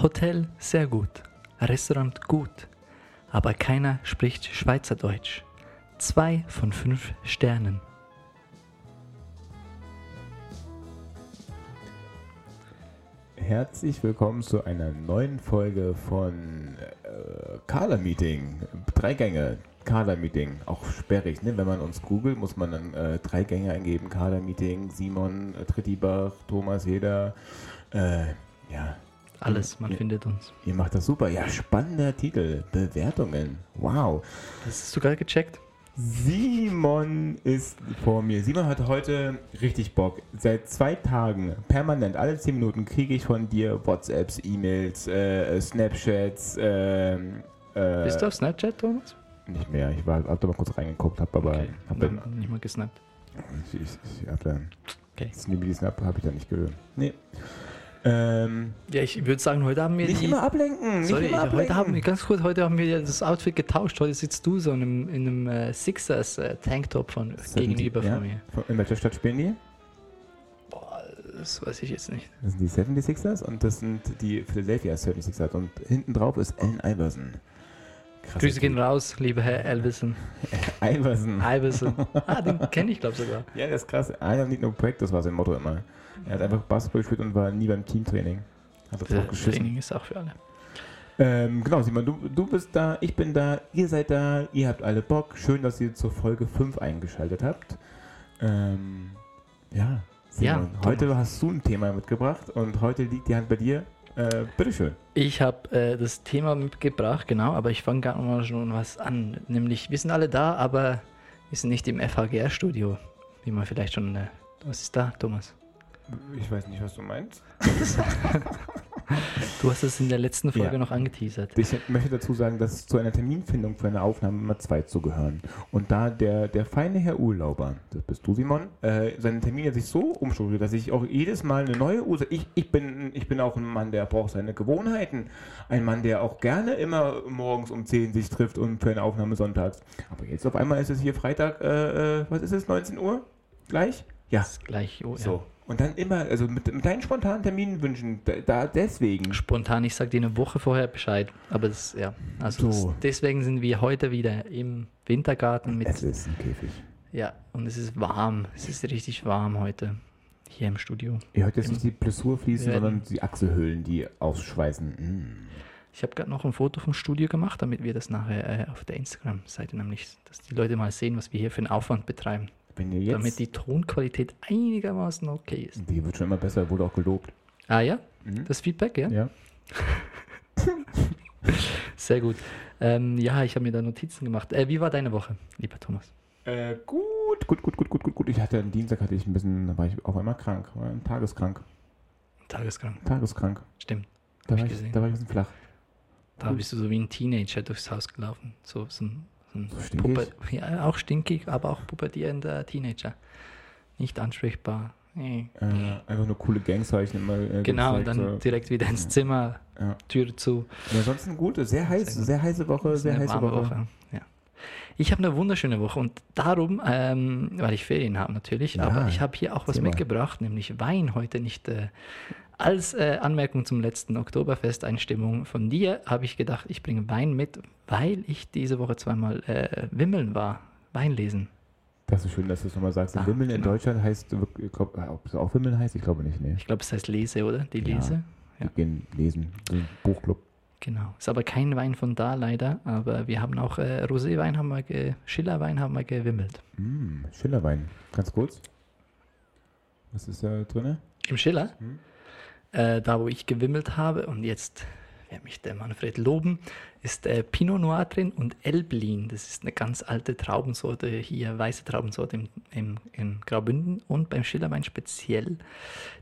Hotel sehr gut, Restaurant gut, aber keiner spricht Schweizerdeutsch. Zwei von fünf Sternen. Herzlich willkommen zu einer neuen Folge von äh, Kader-Meeting. Drei Gänge, Kader-Meeting. Auch sperrig, ne? Wenn man uns googelt, muss man dann äh, drei Gänge eingeben. Kader-Meeting, Simon äh, Trittibach, Thomas Heder. Äh. Alles, man ihr, findet uns. Ihr macht das super. Ja, spannender Titel. Bewertungen. Wow. Das hast du gerade gecheckt? Simon ist vor mir. Simon hat heute richtig Bock. Seit zwei Tagen, permanent, alle zehn Minuten kriege ich von dir WhatsApps, E-Mails, äh, Snapchats. Äh, äh, Bist du auf Snapchat, Thomas? Nicht mehr. Ich war, hab da mal kurz reingeguckt, hab aber Okay, hab dann dann, nicht mal gesnappt. ich, ich, ich hab dann Okay. Snibbity Snap habe ich da nicht gehört. Nee. Ähm, Ja, ich würde sagen, heute haben wir nicht die... immer ablenken. Nicht Sorry, immer ablenken. heute haben wir, ganz kurz, heute haben wir ja das Outfit getauscht. Heute sitzt du so in einem, in einem äh, Sixers äh, Tanktop von gegenüber ja? von mir. Von- In welcher Stadt spielen die? Boah, das weiß ich jetzt nicht. Das sind die 76ers und das sind die Philadelphia 76ers. Und hinten drauf ist Allen Iverson. Krass. Grüße gehen raus, lieber Herr Elvison. Iverson. Iverson. Ah, den kenne ich, glaube ich, sogar. Ja, das ist krass. I don't need no practice war sein Motto immer. Er hat einfach Basketball gespielt und war nie beim Teamtraining. Hat das Das auch geschissen. Training ist auch für alle. Ähm, genau, Simon, du, du bist da, ich bin da, ihr seid da, ihr habt alle Bock. Schön, dass ihr zur Folge 5 eingeschaltet habt. Ähm, ja, Simon, Ja, heute hast du ein Thema mitgebracht und heute liegt die Hand bei dir. Äh, bitteschön. Ich habe äh, das Thema mitgebracht, genau, aber ich fange gerade mal schon was an. Nämlich, wir sind alle da, aber wir sind nicht im FHGR-Studio, wie man vielleicht schon. Äh, was ist da, Thomas? Ich weiß nicht, was du meinst. Du hast es in der letzten Folge Ja. noch angeteasert. Ich möchte dazu sagen, dass zu einer Terminfindung für eine Aufnahme immer zwei zugehören. Und da der, der feine Herr Urlauber, das bist du, Simon, äh, seine Termine sich so umstrukturiert, dass ich auch jedes Mal eine neue Ursache. Ich, ich, bin, ich bin auch ein Mann, der braucht seine Gewohnheiten. Ein Mann, der auch gerne immer morgens um 10 sich trifft und für eine Aufnahme sonntags. Aber jetzt auf einmal ist es hier Freitag, äh, äh, was ist es, 19 Uhr? Gleich? Ja. Das ist gleich, oh, So. Und dann immer, also mit, mit deinen spontanen Terminen wünschen, da, deswegen. Spontan, ich sag dir eine Woche vorher Bescheid. Aber das, ja. Also So. das, deswegen sind wir heute wieder im Wintergarten mit. Es ist ein Käfig. Ja, und es ist warm. Es ist richtig warm heute. Hier im Studio. Ihr hört jetzt nicht die Blessur fließen, werden- sondern die Achselhöhlen, die ausschweißen. Mm. Ich habe gerade noch ein Foto vom Studio gemacht, damit wir das nachher äh, auf der Instagram-Seite nämlich, dass die Leute mal sehen, was wir hier für einen Aufwand betreiben. Wenn ihr jetzt. Damit die Tonqualität einigermaßen okay ist. die wird schon immer besser, wurde auch gelobt. Ah ja? Mhm. Das Feedback, ja? Ja. Sehr gut. Ähm, ja, ich habe mir da Notizen gemacht. Äh, wie war deine Woche, lieber Thomas? Äh, gut, gut, gut, gut, gut, gut, gut. Ich hatte am Dienstag hatte ich ein bisschen, da war ich auf einmal krank, war tageskrank, Tageskrank. tageskrank. Stimmt. Da Hab war ich ich, da war ich ein bisschen flach. Da bist du so wie ein Teenager durchs Haus gelaufen. So, so ein, stinkig? Ja, auch stinkig, aber auch pubertierender Teenager. Nicht ansprechbar. Äh, einfach nur coole Gangzeichen immer. Äh, Genau, und dann so. direkt wieder ins Zimmer, Ja. Tür zu. Ja, ansonsten gut, sehr heiß, Sehr heiße Woche, sehr heiße warme Woche. Ja. Ich habe eine wunderschöne Woche und darum, ähm, weil ich Ferien habe natürlich, Ja, aber ich habe hier auch was mitgebracht, nämlich Wein heute nicht äh, als äh, Anmerkung zum letzten Oktoberfest-Einstimmung von dir, habe ich gedacht, ich bringe Wein mit, weil ich diese Woche zweimal äh, wimmeln war, Wein lesen. Das ist schön, dass du es nochmal sagst. Ah, Wimmeln in genau. Deutschland heißt, ich glaub, ob es auch Wimmeln heißt, ich glaube nicht, nee. Ich glaube, es heißt Lese, oder? Die Ja. Lese. Ja. Wir gehen lesen, Buchclub. Genau. Ist aber kein Wein von da leider, aber wir haben auch äh, Roséwein haben wir, ge Schillerwein haben wir gewimmelt. Mm, Schillerwein. Ganz kurz. Was ist da drin? Im Schiller, Hm. Äh, da wo ich gewimmelt habe und jetzt wird mich der Manfred loben, ist äh, Pinot Noir drin und Elblin. Das ist eine ganz alte Traubensorte hier, weiße Traubensorte im, im, in Graubünden und beim Schillerwein speziell.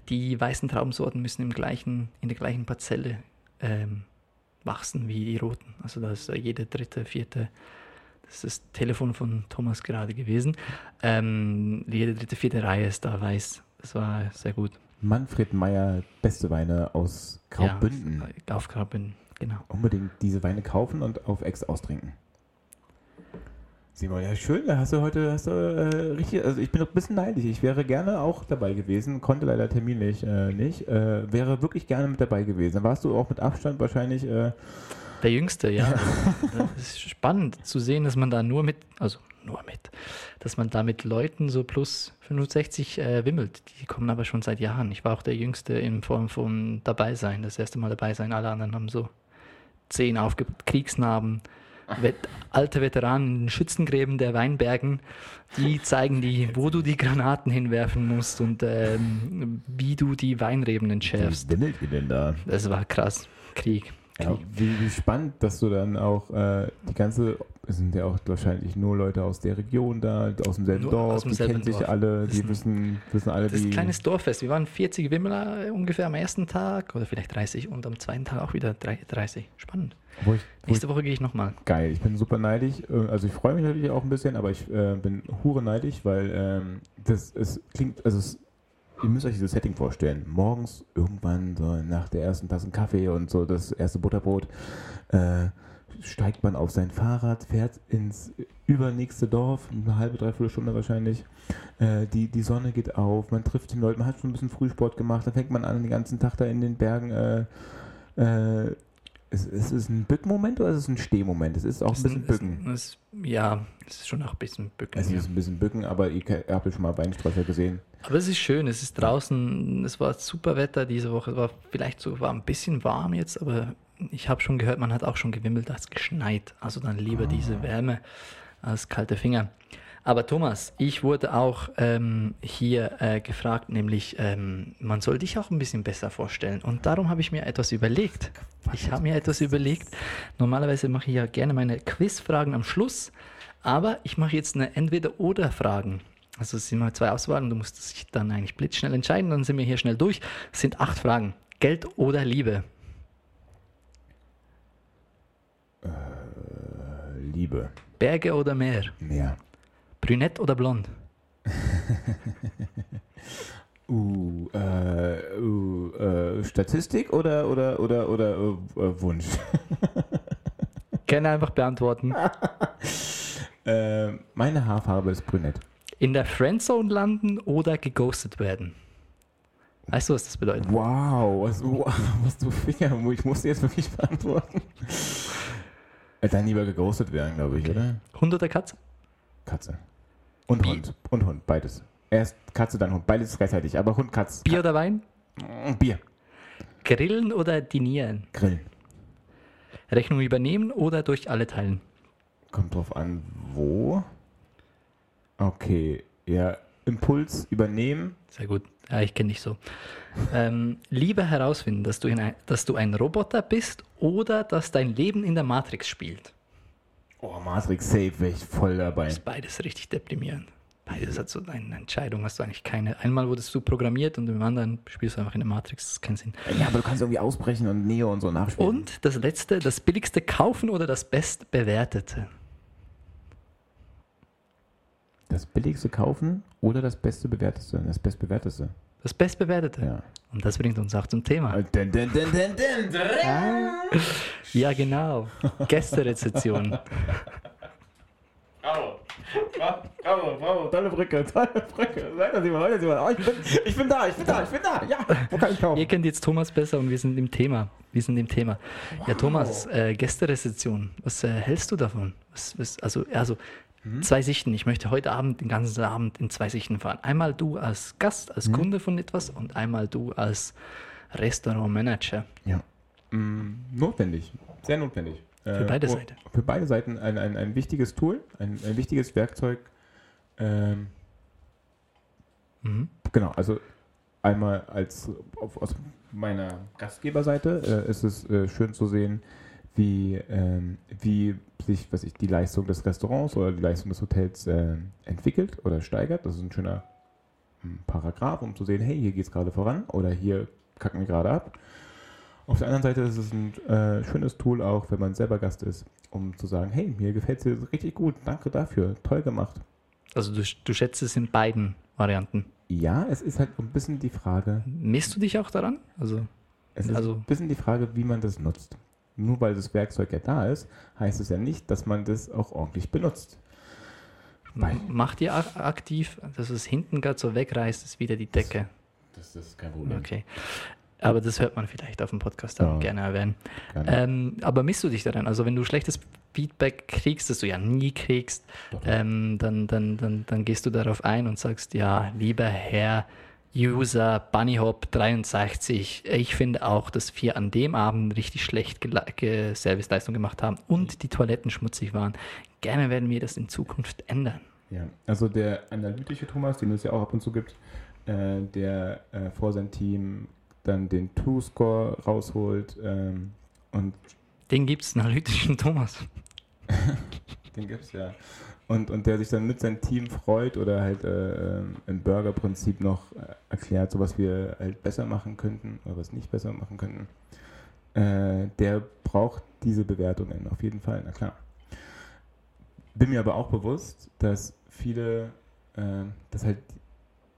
Die weißen Traubensorten müssen im gleichen, in der gleichen Parzelle ähm, wachsen wie die roten. Also da ist jede dritte, vierte das ist das Telefon von Thomas gerade gewesen. Ähm, jede dritte, vierte Reihe ist da weiß. Das war sehr gut. Manfred Meyer, beste Weine aus Graubünden. Ja, auf Graubünden, genau. Unbedingt diese Weine kaufen und auf Ex austrinken. Simon, ja schön, da hast du heute hast du, äh, richtig, also ich bin noch ein bisschen neidisch. Ich wäre gerne auch dabei gewesen, konnte leider terminlich äh, nicht, äh, wäre wirklich gerne mit dabei gewesen. Dann warst du auch mit Abstand wahrscheinlich äh, Der Jüngste, ja. Das ist spannend zu sehen, dass man da nur mit, also nur mit, dass man da mit Leuten so plus 65 äh, wimmelt. Die kommen aber schon seit Jahren. Ich war auch der Jüngste in Form von dabei sein, das erste Mal dabei sein. Alle anderen haben so zehn aufge Kriegsnarben. Alte Veteranen in den Schützengräben der Weinbergen, die zeigen dir, wo du die Granaten hinwerfen musst und ähm, wie du die Weinreben entschärfst. Wie wimmelt ihr denn da? Das war krass. Krieg. Ja, wie, wie spannend, dass du dann auch äh, die ganze, es sind ja auch wahrscheinlich nur Leute aus der Region da, aus demselben Nur Dorf, aus die kennen sich Dorf. alle, die ein- wissen, wissen alle, Das ist ein kleines Dorffest. Wir waren 40 Wimmler ungefähr am ersten Tag oder vielleicht 30 und am zweiten Tag auch wieder drei- 30. Spannend. wo ich, wo Nächste Woche gehe ich nochmal. geil, ich bin super neidisch. äh, Also ich freue mich natürlich auch ein bisschen, aber ich äh, bin hure neidisch, weil ähm, das es klingt, also es, ihr müsst euch dieses Setting vorstellen. Morgens irgendwann so nach der ersten Tasse Kaffee und so das erste Butterbrot äh, steigt man auf sein Fahrrad, fährt ins übernächste Dorf, eine halbe, dreiviertel Stunde wahrscheinlich. Äh, die, die Sonne geht auf, man trifft den Leuten, man hat schon ein bisschen Frühsport gemacht, dann fängt man an, den ganzen Tag da in den Bergen. Äh, äh, ist, ist es ein Bückmoment oder ist es ein Stehmoment? Es ist auch ein bisschen Bücken. es- ja, es ist schon auch ein bisschen Bücken. Also es ja. ist ein bisschen Bücken, aber ihr, ihr habt ja schon mal Weinsträucher gesehen. Aber es ist schön. Es ist draußen. Es war super Wetter diese Woche. Es war vielleicht so war ein bisschen warm jetzt, aber ich habe schon gehört, man hat auch schon gewimmelt, als geschneit. Also dann lieber Ah. diese Wärme als kalte Finger. Aber Thomas, ich wurde auch ähm, hier äh, gefragt, nämlich ähm, man soll dich auch ein bisschen besser vorstellen. Und darum habe ich mir etwas überlegt. Ich habe mir etwas überlegt. Normalerweise mache ich ja gerne meine Quizfragen am Schluss, aber ich mache jetzt eine Entweder-Oder-Fragen. Also es sind mal zwei Auswahlen, du musst dich dann eigentlich blitzschnell entscheiden, dann sind wir hier schnell durch. Es sind acht Fragen. Geld oder Liebe? Äh, Liebe. Berge oder Meer? Mehr. Brünett oder blond? Uh, äh, uh, äh, Statistik oder oder oder oder äh, Wunsch? Gerne einfach beantworten. äh, meine Haarfarbe ist brünett. In der Friendzone landen oder geghostet werden? Weißt du, was das bedeutet? Wow, was, wow, was du Finger, ich musste jetzt wirklich beantworten. Dann lieber geghostet werden, glaube ich, oder? Hund oder Katze? Katze. Und Bi- Hund. Und Hund, beides. Erst Katze, dann Hund. Beides gleichzeitig, aber Hund, Katz. Bier oder Wein? Ka- Bier. Grillen oder dinieren? Grillen. Rechnung übernehmen oder durch alle teilen? Kommt drauf an, wo. Okay, ja. Impuls übernehmen. Sehr gut. Ja, ich kenne dich so. Ähm, lieber herausfinden, dass du, in ein, dass du ein Roboter bist oder dass dein Leben in der Matrix spielt. Oh, Matrix Safe, wäre ich voll dabei. Das ist beides richtig deprimierend. Beides hat so eine Entscheidung, hast du eigentlich keine. Einmal wurdest du programmiert und im anderen spielst du einfach in der Matrix. Das ist keinen Sinn. Ja, aber du kannst irgendwie ausbrechen und Neo und so nachspielen. Und das letzte, das billigste kaufen oder das bestbewertete? Das billigste kaufen oder das beste bewerteste? Das bestbewerteste. Das bestbewertete. Ja. Und das bringt uns auch zum Thema. Dun, dun. Ja, genau. Gästerezeption. Bravo. Bravo, bravo, tolle Brücke, tolle Brücke. Weiter, Simon, weiter, Simon. Oh, ich, bin, ich bin da, ich bin da, ich bin da. Ja, wo kann ich kaufen? Ihr kennt jetzt Thomas besser und wir sind im Thema. Wir sind im Thema. Ja, Thomas, äh, Gästerezeption. Was äh, hältst du davon? Was, was, also, also zwei Sichten. Ich möchte heute Abend den ganzen Abend in zwei Sichten fahren. Einmal du als Gast, als Kunde von etwas und einmal du als Restaurantmanager. Ja. Mm, notwendig, sehr notwendig. Für beide oh, Seiten. Für beide Seiten ein, ein, ein wichtiges Tool, ein, ein wichtiges Werkzeug. Ähm, Mhm. genau, also einmal als auf, aus meiner Gastgeberseite äh, ist es äh, schön zu sehen, wie, ähm, wie sich was ich, die Leistung des Restaurants oder die Leistung des Hotels äh, entwickelt oder steigert. Das ist ein schöner hm, Paragraph, um zu sehen, hey, hier geht es gerade voran oder hier kacken wir gerade ab. Auf der anderen Seite ist es ein äh, schönes Tool auch, wenn man selber Gast ist, um zu sagen, hey, mir gefällt es dir richtig gut, danke dafür, toll gemacht. Also du, du schätzt es in beiden Varianten. Ja, es ist halt ein bisschen die Frage, Misst du dich auch daran? Also, es ist Also- ein bisschen die Frage, wie man das nutzt. Nur weil das Werkzeug ja da ist, heißt es ja nicht, dass man das auch ordentlich benutzt. Weil- Macht ihr ak- aktiv, dass es hinten gerade so wegreißt, ist wieder die Decke. Das ist kein Problem. Okay. Aber das hört man vielleicht auf dem Podcast auch Ja. gerne erwähnen. Gerne. Ähm, aber misst du dich daran? Also wenn du schlechtes Feedback kriegst, das du ja nie kriegst, ähm, dann, dann, dann, dann gehst du darauf ein und sagst, ja, lieber Herr User BunnyHop63, ich finde auch, dass wir an dem Abend richtig schlecht Serviceleistung gemacht haben und die Toiletten schmutzig waren. Gerne werden wir das in Zukunft ändern. Ja, also der analytische Thomas, den es ja auch ab und zu gibt, äh, der äh, vor sein Team dann den True-Score rausholt ähm, und Den gibt es, analytischen Thomas. den gibt's ja. Und, und der sich dann mit seinem Team freut oder halt äh, ähm, im Burger-Prinzip noch äh, erklärt, so was wir halt besser machen könnten oder was nicht besser machen könnten. Äh, der braucht diese Bewertungen auf jeden Fall, na klar. Bin mir aber auch bewusst, dass viele, äh, dass halt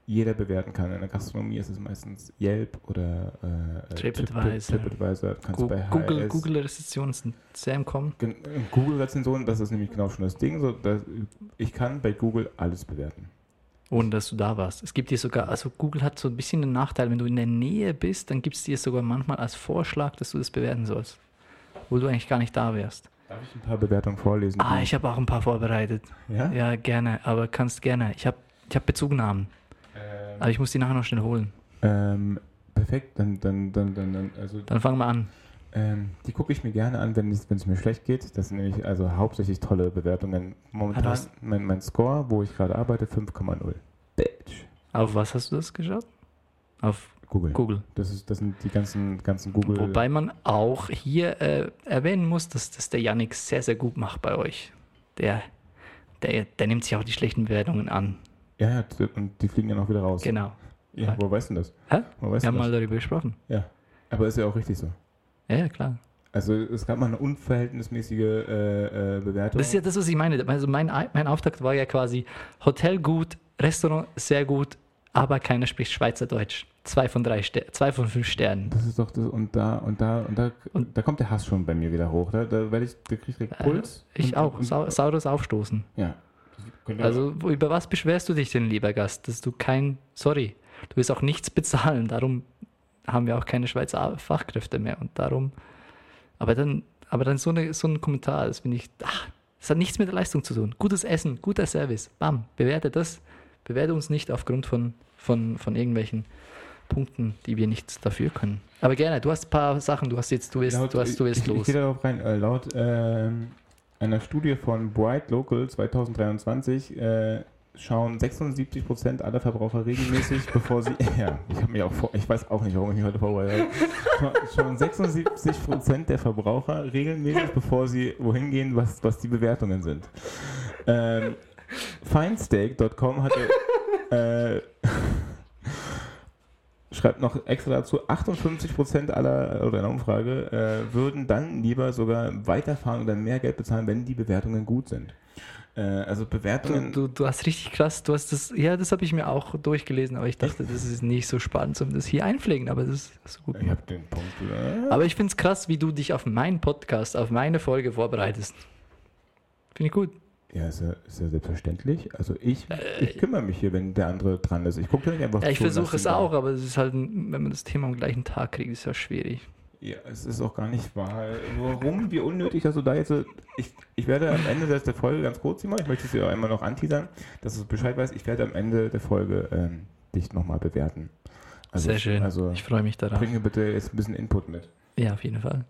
jeder bewerten kann. In der Gastronomie ist es meistens Yelp oder äh, TripAdvisor. TripAdvisor. Kannst du bei Google, HS Google-Rezensionen sind sehr im Kommen. Gen- Google-Rezensionen, das ist nämlich genau schon das Ding. So, ich kann bei Google alles bewerten. ohne dass du da warst. Es gibt dir sogar, also Google hat so ein bisschen den Nachteil, wenn du in der Nähe bist, dann gibt es dir sogar manchmal als Vorschlag, dass du das bewerten sollst, wo du eigentlich gar nicht da wärst. Darf ich ein paar Bewertungen vorlesen? Ah, ich habe auch ein paar vorbereitet. ja? Ja, gerne, aber kannst gerne. Ich habe ich hab Bezugnahmen, aber ich muss die nachher noch schnell holen. ähm, perfekt, dann, dann, dann, dann, dann also Dann fangen wir an. ähm, die gucke ich mir gerne an, wenn es mir schlecht geht. Das sind nämlich also hauptsächlich tolle Bewertungen. Momentan Ah, mein, mein Score, wo ich gerade arbeite, 5,0. Bitch. Auf was hast du das geschaut? Auf Google. Google. Das, ist, das sind die ganzen, ganzen Google. Wobei man auch hier äh, erwähnen muss, dass das der Yannick sehr, sehr gut macht bei euch. Der, der, der nimmt sich auch die schlechten Bewertungen an. Ja, ja, und die fliegen dann auch wieder raus. Genau. Ja, wo weißt du das? Hä? Wo weißt Wir haben das? mal darüber gesprochen. Ja. Aber ist ja auch richtig so. Ja, ja, klar. Also es gab mal eine unverhältnismäßige äh, äh, Bewertung. Das ist ja das, was ich meine. Also mein, Ei- mein Auftakt war ja quasi Hotel gut, Restaurant sehr gut, aber keiner spricht Schweizerdeutsch. Zwei von drei Ster zwei von fünf Sternen. Das ist doch das und da und da und da Und- da kommt der Hass schon bei mir wieder hoch. Da, da werde ich, da krieg ich direkt Äh, Puls. Ich und, auch. Und, Sau saures Aufstoßen. ja. Also über was beschwerst du dich denn, lieber Gast? Dass du kein, sorry, du willst auch nichts bezahlen. Darum haben wir auch keine Schweizer Fachkräfte mehr und darum. Aber dann, aber dann so, eine, so ein Kommentar, das finde ich, ach, das hat nichts mit der Leistung zu tun. Gutes Essen, guter Service, bam, bewerte das. Bewerte uns nicht aufgrund von, von, von irgendwelchen Punkten, die wir nicht dafür können. Aber gerne, du hast ein paar Sachen, du hast jetzt, du laut- du hast, du willst ich, Ich los. gehe darauf rein. Äh, laut ähm, einer Studie von Bright Local 2023 äh, schauen 76% aller Verbraucher regelmäßig, bevor sie. Ja, ich habe mich auch vor, ich weiß auch nicht, warum ich mich heute vorbereitet habe. Scha- Schauen 76% der Verbraucher regelmäßig, bevor sie wohin gehen, was, was die Bewertungen sind. Ähm, Feinsteak.com hatte. Äh, schreibt noch extra dazu, 58% aller, oder in der Umfrage, äh, würden dann lieber sogar weiterfahren oder mehr Geld bezahlen, wenn die Bewertungen gut sind. Äh, also Du, Bewertungen, du, du hast richtig krass, du hast das, ja, das habe ich mir auch durchgelesen, aber ich dachte, das ist nicht so spannend, zum das hier einpflegen, aber das ist so gut. ich habe den Punkt. Äh, Aber ich finde es krass, wie du dich auf meinen Podcast, auf meine Folge vorbereitest. Finde ich gut. Ja, ist ja, ist ja selbstverständlich. Also ich, ich kümmere mich hier, wenn der andere dran ist. Ich gucke nicht einfach Äh, Ja, ich versuche es auch, aber es ist halt, wenn man das Thema am gleichen Tag kriegt, ist ja schwierig. Ja, es ist auch gar nicht wahr. Warum, wie unnötig, dass du da jetzt. so- Ich, ich werde am Ende der Folge ganz kurz, Simon, ich möchte es dir auch einmal noch anteasern, dass du Bescheid weißt, ich werde am Ende der Folge ähm, dich nochmal bewerten. Also, Sehr schön. Also ich freue mich darauf. bring mir bitte jetzt ein bisschen Input mit. Ja, auf jeden Fall.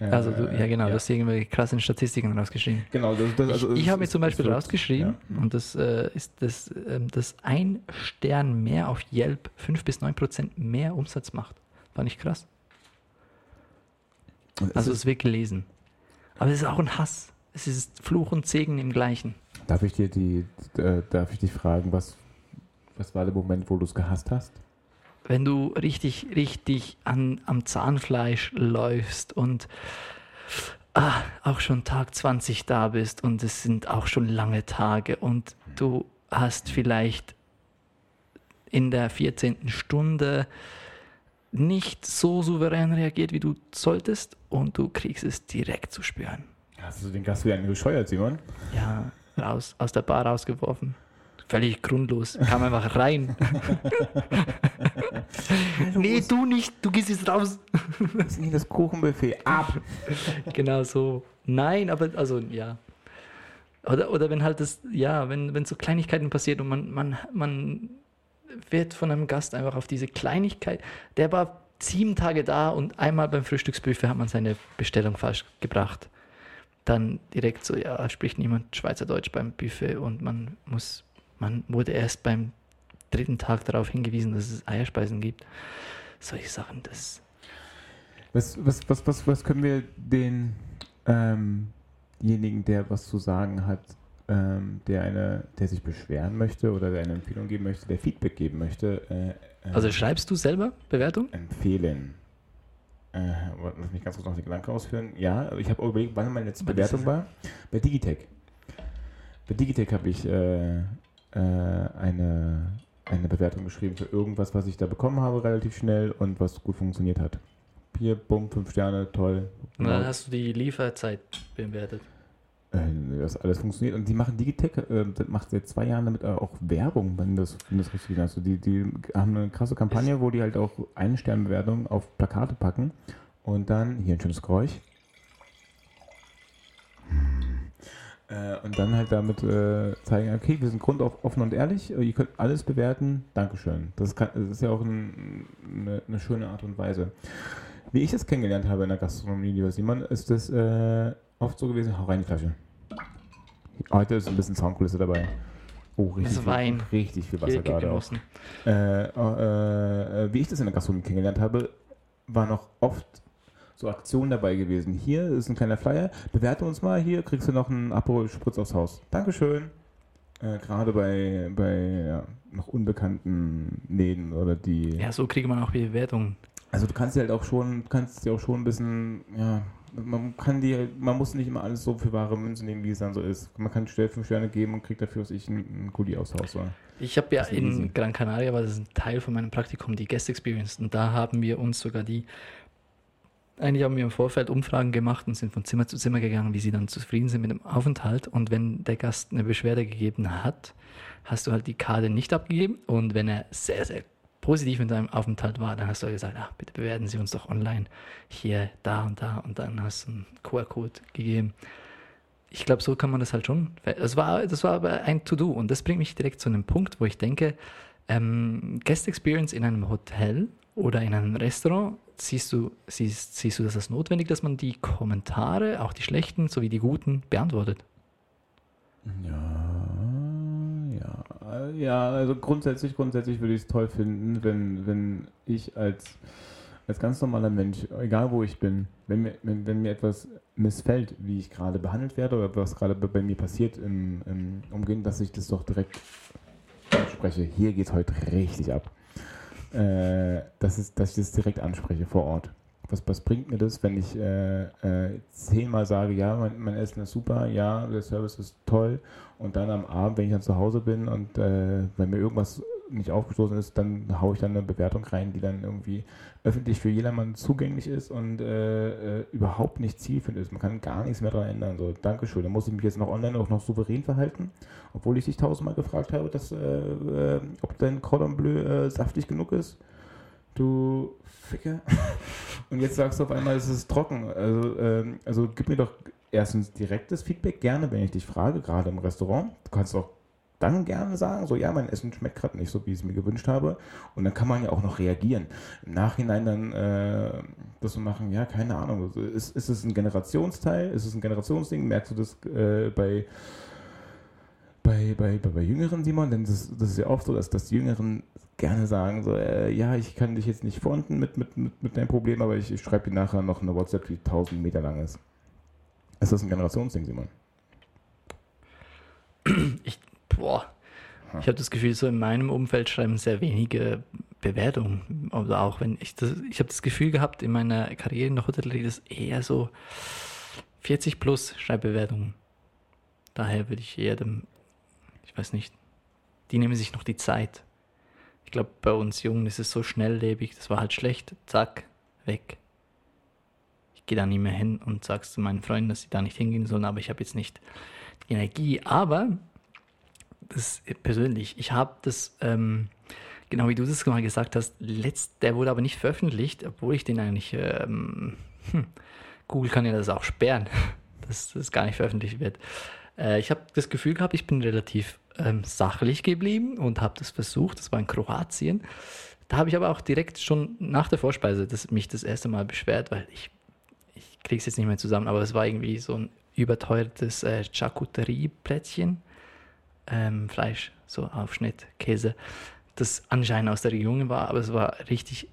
Äh, Also, du, ja, genau, ja. du hast irgendwelche krassen Statistiken rausgeschrieben. Genau, das, das, also ich ich habe mir zum Beispiel rausgeschrieben, ja. und das ist ist das, ähm, das ein Stern mehr auf Yelp 5 bis 9 Prozent mehr Umsatz macht. Fand ich krass. Also ist, es wird gelesen. Aber es ist auch ein Hass. Es ist Fluch und Segen im gleichen. darf ich dir die, äh, darf ich dich fragen, was, was war der Moment, wo du es gehasst hast? Wenn du richtig, richtig an, am Zahnfleisch läufst und ah, auch schon Tag 20 da bist und es sind auch schon lange Tage und du hast vielleicht in der 14. Stunde nicht so souverän reagiert, wie du solltest und du kriegst es direkt zu spüren. Hast du den Gast wieder angescheuert, Simon? Ja, raus, aus der Bar rausgeworfen. Völlig grundlos. Kam einfach rein. nee, du nicht, du gehst jetzt raus. Das ist nicht das Kuchenbuffet. Ab! genau so. Nein, aber also ja. Oder, oder wenn halt das, ja, wenn, wenn so Kleinigkeiten passiert und man, man, man wird von einem Gast einfach auf diese Kleinigkeit, der war sieben Tage da und einmal beim Frühstücksbuffet hat man seine Bestellung falsch gebracht. Dann direkt so, ja, spricht niemand Schweizerdeutsch beim Buffet und man muss, man wurde erst beim dritten Tag darauf hingewiesen, dass es Eierspeisen gibt. Solche Sachen, das. Was, was, was, was, was können wir den ähm, denjenigen, der was zu sagen hat, ähm, der eine, der sich beschweren möchte oder der eine Empfehlung geben möchte, der Feedback geben möchte. Äh, äh, Also schreibst du selber Bewertung? empfehlen. Äh, lass mich ganz kurz noch den Gedanken ausführen. Ja, also ich habe überlegt, wann meine letzte Bewertung war. Bei Digitech. Bei Digitech habe ich äh, äh, eine, eine Bewertung geschrieben für irgendwas, was ich da bekommen habe, relativ schnell und was gut funktioniert hat. Hier, bumm, fünf Sterne, toll. Und dann hast du die Lieferzeit bewertet. Äh, das alles funktioniert. Und die machen Digitech, äh, das macht seit zwei Jahren damit auch Werbung, wenn das, wenn das richtig ist. Also die, die haben eine krasse Kampagne, wo die halt auch eine Sternbewertung auf Plakate packen und dann, hier ein schönes Geräusch. Äh, und dann halt damit äh, zeigen, okay, wir sind grundauf offen und ehrlich, äh, ihr könnt alles bewerten, Dankeschön. Das, kann, das ist ja auch ein, eine, eine schöne Art und Weise. Wie ich das kennengelernt habe in der Gastronomie, lieber Simon, ist das äh, oft so gewesen, hau rein die Flasche. Heute ist ein bisschen Soundkulisse dabei. Oh, richtig, Das Wein. Viel, richtig viel Wasser gerade. Äh, äh, äh, wie ich das in der Gastronomie kennengelernt habe, war noch oft so Aktionen dabei gewesen. Hier ist ein kleiner Flyer, bewerte uns mal, hier kriegst du noch einen Aperol Spritz aufs Haus. Dankeschön. Äh, Gerade bei, bei ja, noch unbekannten Läden oder die. Ja, so kriegt man auch Bewertungen. Also du kannst dir halt auch schon, kannst dir auch schon ein bisschen, ja, man kann die, man muss nicht immer alles so für wahre Münze nehmen, wie es dann so ist. Man kann schnell fünf Sterne geben und kriegt dafür, was ich, einen Kuli aufs Haus war. Ich habe ja ist in Gran Canaria, war das ein Teil von meinem Praktikum, die Guest Experience. Und da haben wir uns sogar die, eigentlich haben wir im Vorfeld Umfragen gemacht und sind von Zimmer zu Zimmer gegangen, wie sie dann zufrieden sind mit dem Aufenthalt. Und wenn der Gast eine Beschwerde gegeben hat, hast du halt die Karte nicht abgegeben. Und wenn er sehr, sehr positiv mit deinem Aufenthalt war, dann hast du halt gesagt, ach, bitte bewerten Sie uns doch online hier, da und da. Und dann hast du einen QR-Code gegeben. Ich glaube, so kann man das halt schon. Das war, das war aber ein To-Do. Und das bringt mich direkt zu einem Punkt, wo ich denke, ähm, Guest Experience in einem Hotel oder in einem Restaurant, siehst du, siehst, siehst du das als notwendig, dass man die Kommentare, auch die schlechten sowie die guten, beantwortet? Ja, ja, ja, also grundsätzlich, grundsätzlich würde ich es toll finden, wenn, wenn ich als, als ganz normaler Mensch, egal wo ich bin, wenn mir, wenn, wenn mir etwas missfällt, wie ich gerade behandelt werde oder was gerade bei, mir passiert im, im Umgehen, dass ich das doch direkt anspreche. Hier geht es heute richtig ab. Äh, das ist, dass ich das direkt anspreche vor Ort. Was, was bringt mir das, wenn ich äh, äh, zehnmal sage, ja, mein, mein Essen ist super, ja, der Service ist toll und dann am Abend, wenn ich dann zu Hause bin und äh, wenn mir irgendwas nicht aufgestoßen ist, dann haue ich dann eine Bewertung rein, die dann irgendwie öffentlich für jedermann zugänglich ist und äh, äh, überhaupt nicht zielführend ist. Man kann gar nichts mehr daran ändern. So, Dankeschön. Dann muss ich mich jetzt noch online auch noch souverän verhalten, obwohl ich dich tausendmal gefragt habe, dass, äh, äh, ob dein Cordon Bleu äh, saftig genug ist. Du Ficke. Und jetzt sagst du auf einmal, es ist trocken. Also, ähm, also gib mir doch erstens direktes Feedback, gerne, wenn ich dich frage, gerade im Restaurant. Du kannst auch dann gerne sagen, so ja, mein Essen schmeckt gerade nicht so, wie ich es mir gewünscht habe. Und dann kann man ja auch noch reagieren. Im Nachhinein dann äh, das so machen, ja, keine Ahnung. Also ist, ist es ein Generationsteil? Ist es ein Generationsding? Merkst du das äh, bei, bei, bei, bei, bei Jüngeren, Simon? Denn das, das ist ja oft so, dass, dass die Jüngeren gerne sagen, so, äh, ja, ich kann dich jetzt nicht fronten mit, mit, mit, mit deinem Problem, aber ich, ich schreibe dir nachher noch eine WhatsApp, die 1000 Meter lang ist. Ist das ein Generationsding, Simon? Ich, boah, ich habe das Gefühl, so in meinem Umfeld schreiben sehr wenige Bewertungen. Oder auch wenn ich das, ich habe das Gefühl gehabt, in meiner Karriere in der Hotellerie, das eher so 40 plus Schreibbewertungen. Daher würde ich eher dem, ich weiß nicht, die nehmen sich noch die Zeit. Ich glaube, bei uns Jungen ist es so schnelllebig, das war halt schlecht, zack, weg. Ich gehe da nie mehr hin und sag's zu meinen Freunden, dass sie da nicht hingehen sollen, aber ich habe jetzt nicht Energie. Aber das persönlich, ich habe das, ähm, genau wie du das mal gesagt hast, letzt, der wurde aber nicht veröffentlicht, obwohl ich den eigentlich, ähm, hm, Google kann ja das auch sperren, dass das gar nicht veröffentlicht wird. Äh, ich habe das Gefühl gehabt, ich bin relativ ähm, sachlich geblieben und habe das versucht. Das war in Kroatien. Da habe ich aber auch direkt schon nach der Vorspeise das, mich das erste Mal beschwert, weil ich, ich kriege es jetzt nicht mehr zusammen, aber es war irgendwie so ein überteuertes äh, Charcuterie-Plätzchen. Ähm, Fleisch, so Aufschnitt, Käse, das anscheinend aus der Region war, aber es war richtig,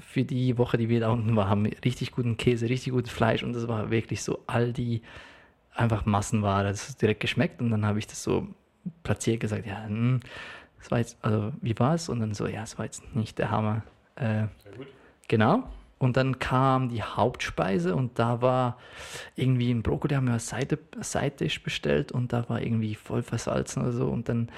für die Woche, die wir da unten waren, haben wir richtig guten Käse, richtig gutes Fleisch und das war wirklich so all die einfach Massenware. Das ist direkt geschmeckt und dann habe ich das so platziert gesagt, ja, hm, das war jetzt, also wie war es? Und dann so, ja, es war jetzt nicht der Hammer. Äh, Sehr gut. Genau. Und dann kam die Hauptspeise und da war irgendwie ein Brokkoli, haben wir Seite, Seitisch bestellt und da war irgendwie voll versalzen oder so. Und dann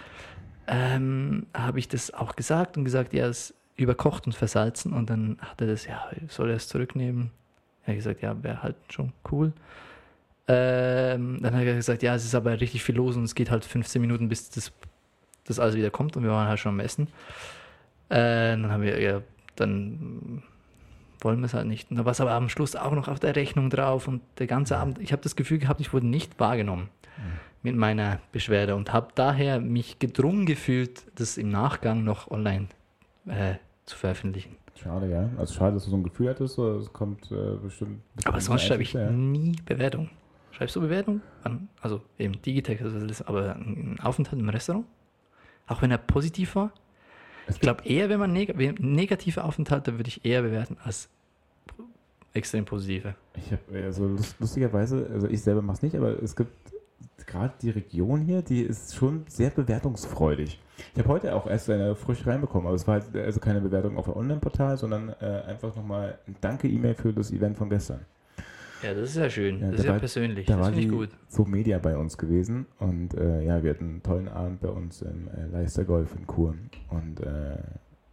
ähm, habe ich das auch gesagt und gesagt, ja, es überkocht und versalzen. Und dann hat er das, ja, soll er es zurücknehmen? Er hat gesagt, ja, wäre halt schon cool. Ähm, dann hat er gesagt, ja, es ist aber richtig viel los und es geht halt 15 Minuten, bis das, das alles wieder kommt und wir waren halt schon am Essen. Äh, dann haben wir, ja, dann wollen wir es halt nicht. Und da war es aber am Schluss auch noch auf der Rechnung drauf und der ganze Abend, ich habe das Gefühl gehabt, ich wurde nicht wahrgenommen mhm. mit meiner Beschwerde und habe daher mich gedrungen gefühlt, das im Nachgang noch online äh, zu veröffentlichen. Schade, ja. Also schade, dass du so ein Gefühl hattest, es kommt äh, bestimmt. Aber sonst schreibe ich ja. nie Bewertung. Schreibst du Bewertung? Also eben Digitex, aber ein Aufenthalt im Restaurant? Auch wenn er positiv war? Ich glaube eher, wenn man neg negative Aufenthalte würde ich eher bewerten als extrem positive. Ich habe also lustigerweise, also ich selber mache es nicht, aber es gibt gerade die Region hier, die ist schon sehr bewertungsfreudig. Ich habe heute auch erst eine frisch reinbekommen, aber es war halt also keine Bewertung auf dem Online-Portal, sondern äh, einfach nochmal ein Danke-E-Mail für das Event von gestern. Ja, das ist ja schön. Ja, das ist ja war, persönlich. Da das war die gut. So Media bei uns gewesen und äh, ja, wir hatten einen tollen Abend bei uns im äh, Leister Golf in Chur und äh,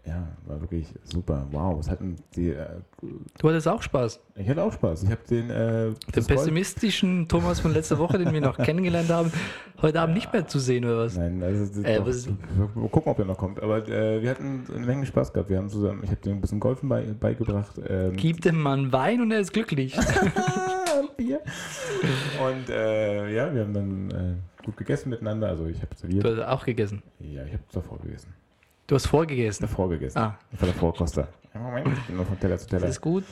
ja, war wirklich super. Wow, was hatten die. Äh, du hattest auch Spaß. Ich hatte auch Spaß. Ich habe den. Äh, den pessimistischen Thomas von letzter Woche, den wir noch kennengelernt haben, heute Abend ja. nicht mehr zu sehen, oder was? Nein, also. Äh, doch, was wir gucken, ob er noch kommt. Aber äh, wir hatten eine Menge Spaß gehabt. Wir haben zusammen, ich habe dir ein bisschen Golfen bei, beigebracht. Ähm, Gib dem Mann Wein und er ist glücklich. Bier. Und äh, ja, wir haben dann äh, gut gegessen miteinander. Also ich habe serviert. Du hast auch gegessen? Ja, ich habe davor gegessen. Du hast vorgegessen? Davor gegessen. Ah. Ich war der Vorkoster. Moment, ich bin nur von Teller zu Teller. Das ist gut.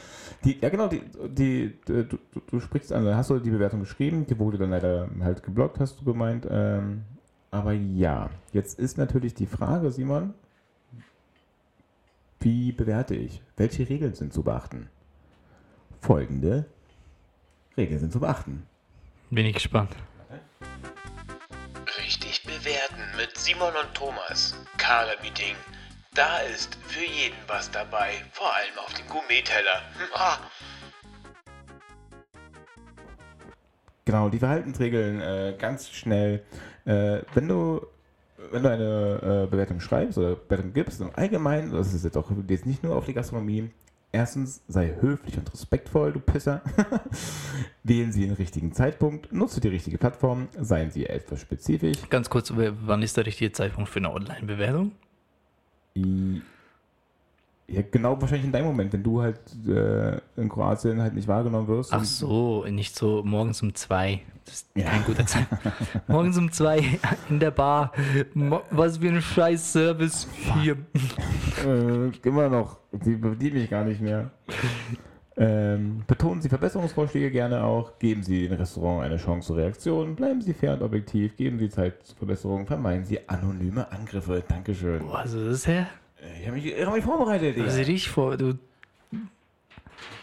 Die, ja, genau, die, die, du, du, du, sprichst an, hast du die Bewertung geschrieben, die wurde dann leider halt geblockt, hast du gemeint. Ähm, aber ja, jetzt ist natürlich die Frage, Simon, wie bewerte ich? Welche Regeln sind zu beachten? Folgende Regeln sind zu beachten. Bin ich gespannt. Mit Simon und Thomas. Kader-Meeting. Da ist für jeden was dabei, vor allem auf den Gourmet-Teller. Ah. Genau, die Verhaltensregeln äh, ganz schnell. Äh, wenn du wenn du eine äh, Bewertung schreibst oder Bewertung gibst, im Allgemeinen, das ist jetzt auch jetzt nicht nur auf die Gastronomie, Erstens, sei höflich und respektvoll, du Pisser. Wählen Sie den richtigen Zeitpunkt, nutze die richtige Plattform, seien Sie etwas spezifisch. Ganz kurz, wann ist der richtige Zeitpunkt für eine Online-Bewertung? Ja, genau wahrscheinlich in deinem Moment, wenn du halt äh, in Kroatien halt nicht wahrgenommen wirst. Ach so, nicht so morgens um zwei. Das ist ja. kein guter Zeit. morgens um zwei in der Bar. Was für ein scheiß Service hier. äh, immer noch. Die bediene ich gar nicht mehr. Ähm, betonen Sie Verbesserungsvorschläge gerne auch. Geben Sie dem Restaurant eine Chance zur Reaktion. Bleiben Sie fair und objektiv. Geben Sie Zeit zur Verbesserung. Vermeiden Sie anonyme Angriffe. Dankeschön. Boah, also das ist ja ich habe mich, hab mich vorbereitet. Also dich vor, du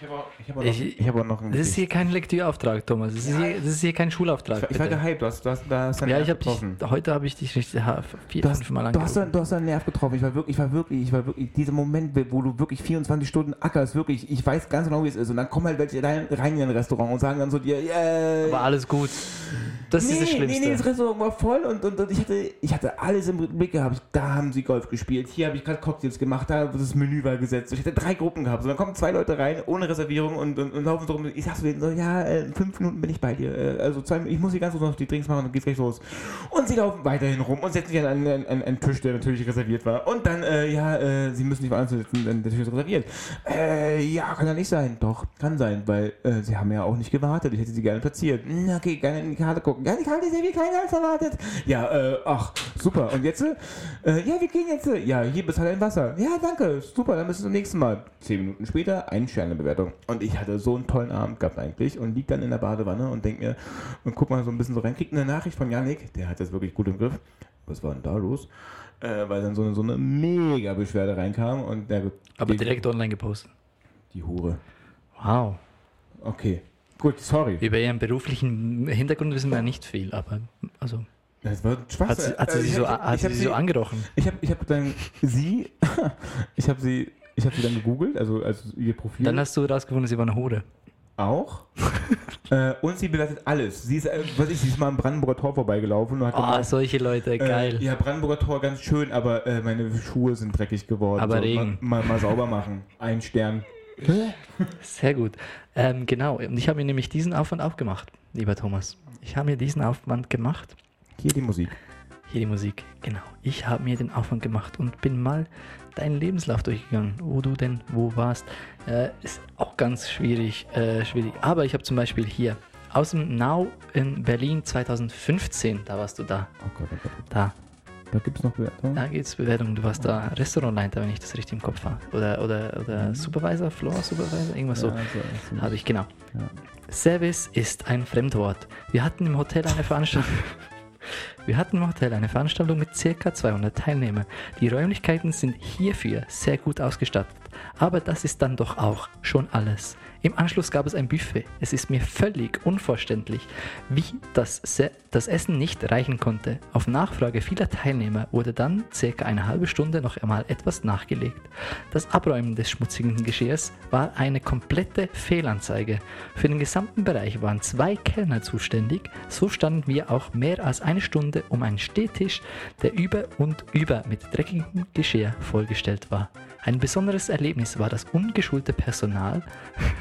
ich habe auch, hab hab auch, noch ein Das ist hier kein Lektürauftrag, Thomas. Das, ist hier, das ist hier kein Schulauftrag. Ich, ich war gehypt, du hast, du hast, du hast Ja, ich habe dich, heute habe ich dich richtig vier, du hast, fünf Mal du hast, du hast einen Nerv getroffen. Ich war wirklich, ich war wirklich, ich war wirklich, dieser Moment, wo du wirklich 24 Stunden ackerst, wirklich, ich weiß ganz genau, wie es ist. Und dann kommen halt welche rein in ein Restaurant und sagen dann so dir, yeah. Aber alles gut. Das nee, ist das Schlimmste. Nee, nee, das Restaurant war voll und, und, und, ich, hatte, ich hatte alles im Blick gehabt. Da haben sie Golf gespielt, hier habe ich gerade Cocktails gemacht, da das Menü war gesetzt. Ich hatte drei Gruppen gehabt. Und dann kommen zwei Leute rein ohne Reservierung und, und, und laufen so rum. Ich sag so, denen so, ja, äh, in fünf Minuten bin ich bei dir. Äh, also zwei, ich muss hier ganz kurz noch die Drinks machen und geht's gleich los. Und sie laufen weiterhin rum und setzen sich an einen, einen, einen, Tisch, der natürlich reserviert war. Und dann, äh, ja, äh, sie müssen nicht woanders sitzen, denn der Tisch ist reserviert. Äh, ja, kann ja nicht sein. Doch, kann sein, weil äh, sie haben ja auch nicht gewartet. Ich hätte sie gerne platziert. Na, okay, gerne in die Karte gucken. Ja, die Karte ist ja wie keiner als erwartet. Ja, äh, ach, super. Und jetzt? Äh, ja, wir gehen jetzt. äh, Ja, hier bezahlt ein Wasser. Ja, danke. Super, dann bis zum nächsten Mal. Zehn Minuten später, ein Sternebewertung. Und ich hatte so einen tollen Abend gehabt eigentlich und lieg dann in der Badewanne und denk mir und guck mal so ein bisschen so rein. Krieg eine Nachricht von Yannick, der hat das wirklich gut im Griff. Was war denn da los? Äh, weil dann so eine, so eine mega Beschwerde reinkam und der Aber direkt online gepostet. die Hure. Wow. Okay. Gut, sorry. Über ihren beruflichen Hintergrund wissen wir ja nicht viel, aber also Das war Spaß. hat sie, hat sie, Äh, sie, so, hab- hat sie sie so angerochen. Ich habe ich hab dann sie, ich habe sie, ich habe sie dann gegoogelt, also, also ihr Profil Dann hast du rausgefunden, sie war eine Hure. auch. äh, und sie bewertet alles. Sie ist, äh, was ich, sie ist mal am Brandenburger Tor vorbeigelaufen und hat Oh, gemeint, solche Leute, geil. Äh, ja, Brandenburger Tor ganz schön, aber äh, meine Schuhe sind dreckig geworden. Aber so, Regen. Mal, mal, mal sauber machen. Ein Stern. Sehr gut. Ähm, genau, und ich habe mir nämlich diesen Aufwand auch gemacht, lieber Thomas. Ich habe mir diesen Aufwand gemacht. Hier die Musik. Hier die Musik, genau. Ich habe mir den Aufwand gemacht und bin mal deinen Lebenslauf durchgegangen, wo du denn wo warst. Äh, ist auch ganz schwierig, äh, schwierig. Aber ich habe zum Beispiel hier aus dem Now in Berlin 2015, da warst du da. Oh Gott, oh Gott. Da, Da gibt es noch Bewertungen. da geht's Bewertung. Du warst da Restaurantleiter, wenn ich das richtig im Kopf habe. Oder, oder, oder Supervisor, Floor Supervisor, irgendwas so. Ja, so, so. Habe ich, genau. Ja. Service ist ein Fremdwort. Wir hatten im Hotel eine Veranstaltung. Wir hatten im Hotel eine Veranstaltung mit ca. 200 Teilnehmern. Die Räumlichkeiten sind hierfür sehr gut ausgestattet. Aber das ist dann doch auch schon alles. Im Anschluss gab es ein Buffet. Es ist mir völlig unverständlich, wie das, Se das Essen nicht reichen konnte. Auf Nachfrage vieler Teilnehmer wurde dann circa eine halbe Stunde noch einmal etwas nachgelegt. Das Abräumen des schmutzigen Geschirrs war eine komplette Fehlanzeige. Für den gesamten Bereich waren zwei Kellner zuständig. So standen wir auch mehr als eine Stunde um einen Stehtisch, der über und über mit dreckigem Geschirr vollgestellt war. Ein besonderes Erlebnis war das ungeschulte Personal,